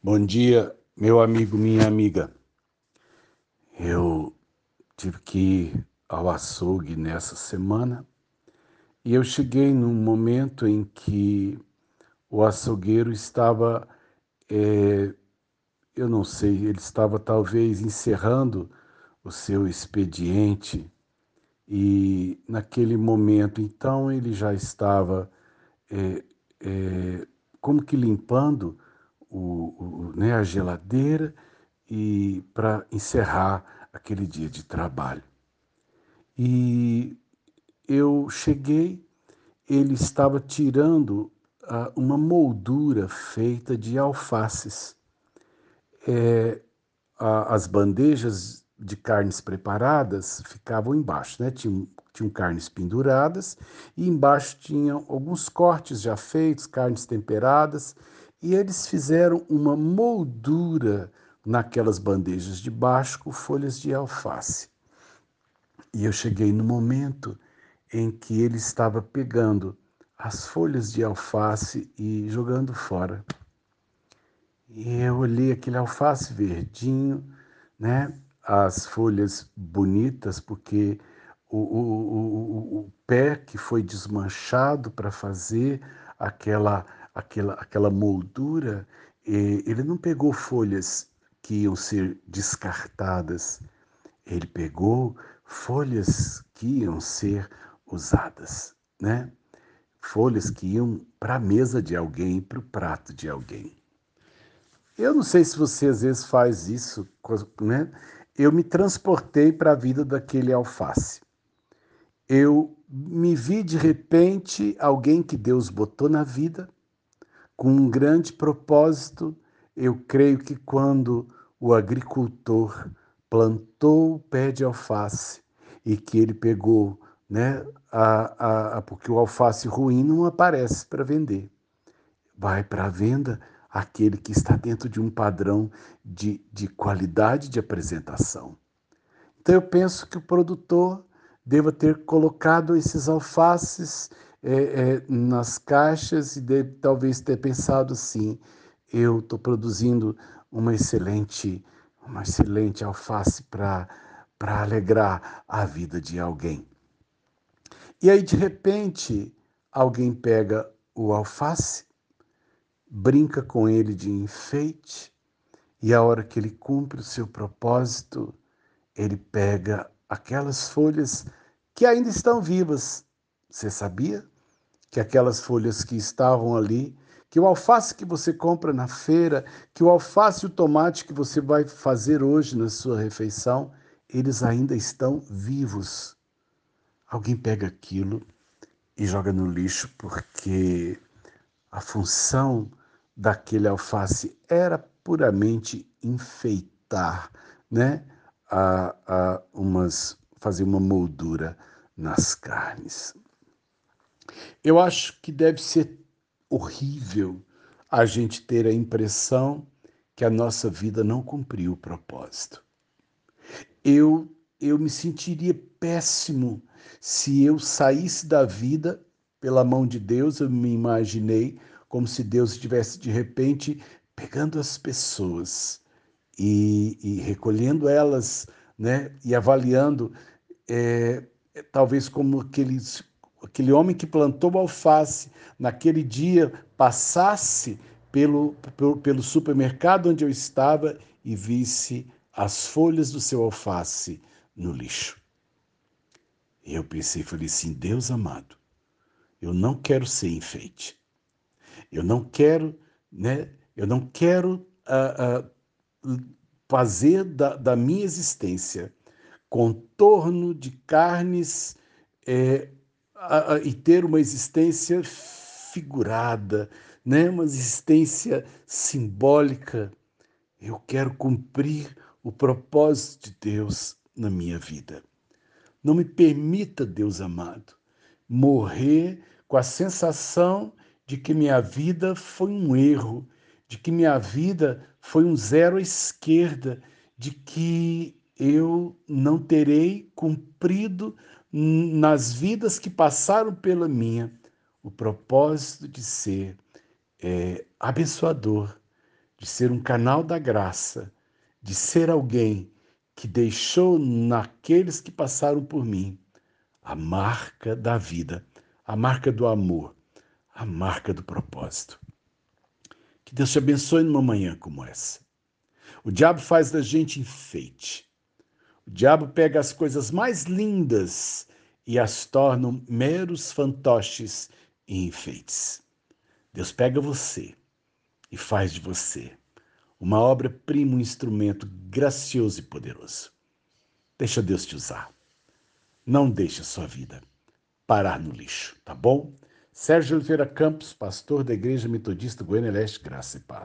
Bom dia, meu amigo, minha amiga. Eu tive que ir ao açougue nessa semana e eu cheguei num momento em que o açougueiro estava, é, eu não sei, ele estava talvez encerrando o seu expediente e naquele momento, então, ele já estava é, é, como que limpando o, o, né, a geladeira e para encerrar aquele dia de trabalho. E eu cheguei, ele estava tirando uh, uma moldura feita de alfaces. É, a, as bandejas de carnes preparadas ficavam embaixo, né? Tinham, tinham carnes penduradas e embaixo tinham alguns cortes já feitos, carnes temperadas, e eles fizeram uma moldura naquelas bandejas de baixo com folhas de alface. E eu cheguei no momento em que ele estava pegando as folhas de alface e jogando fora. E eu olhei aquele alface verdinho, né? as folhas bonitas, porque o, o, o, o pé que foi desmanchado para fazer aquela, aquela, aquela moldura, ele não pegou folhas que iam ser descartadas, ele pegou folhas que iam ser usadas, né? Folhas que iam para a mesa de alguém, para o prato de alguém. Eu não sei se você às vezes faz isso, né? eu me transportei para a vida daquele alface. Eu me vi de repente alguém que Deus botou na vida com um grande propósito. Eu creio que quando o agricultor plantou o pé de alface e que ele pegou, né, a, a, a porque o alface ruim não aparece para vender, vai para a venda aquele que está dentro de um padrão de, de qualidade de apresentação. Então eu penso que o produtor deva ter colocado esses alfaces é, é, nas caixas e deve talvez ter pensado assim: eu estou produzindo uma excelente, uma excelente alface para para alegrar a vida de alguém. E aí de repente alguém pega o alface brinca com ele de enfeite, e a hora que ele cumpre o seu propósito, ele pega aquelas folhas que ainda estão vivas. Você sabia que aquelas folhas que estavam ali, que o alface que você compra na feira, que o alface e o tomate que você vai fazer hoje na sua refeição, eles ainda estão vivos. Alguém pega aquilo e joga no lixo porque a função daquele alface era puramente enfeitar, né? A, a umas, fazer uma moldura nas carnes. Eu acho que deve ser horrível a gente ter a impressão que a nossa vida não cumpriu o propósito. Eu eu me sentiria péssimo se eu saísse da vida pela mão de Deus, eu me imaginei como se Deus estivesse de repente pegando as pessoas e, e recolhendo elas, né, e avaliando, é, talvez como aqueles, aquele homem que plantou alface naquele dia passasse pelo, pelo, pelo supermercado onde eu estava e visse as folhas do seu alface no lixo. E eu pensei, falei assim, Deus amado, eu não quero ser enfeite. Eu não quero, né? Eu não quero uh, uh, fazer da, da, minha existência contorno de carnes é, uh, e ter uma existência figurada, né? Uma existência simbólica. Eu quero cumprir o propósito de Deus na minha vida. Não me permita, Deus amado, morrer com a sensação de que minha vida foi um erro, de que minha vida foi um zero à esquerda, de que eu não terei cumprido nas vidas que passaram pela minha o propósito de ser é, abençoador, de ser um canal da graça, de ser alguém que deixou naqueles que passaram por mim a marca da vida, a marca do amor, a marca do propósito. Que Deus te abençoe numa manhã como essa. O diabo faz da gente enfeite. O diabo pega as coisas mais lindas e as torna meros fantoches e enfeites. Deus pega você e faz de você uma obra-prima, um instrumento gracioso e poderoso. Deixa Deus te usar. Não deixe a sua vida parar no lixo, tá bom? Sérgio Oliveira Campos, pastor da Igreja Metodista Goiânia Leste, Graça e Paz.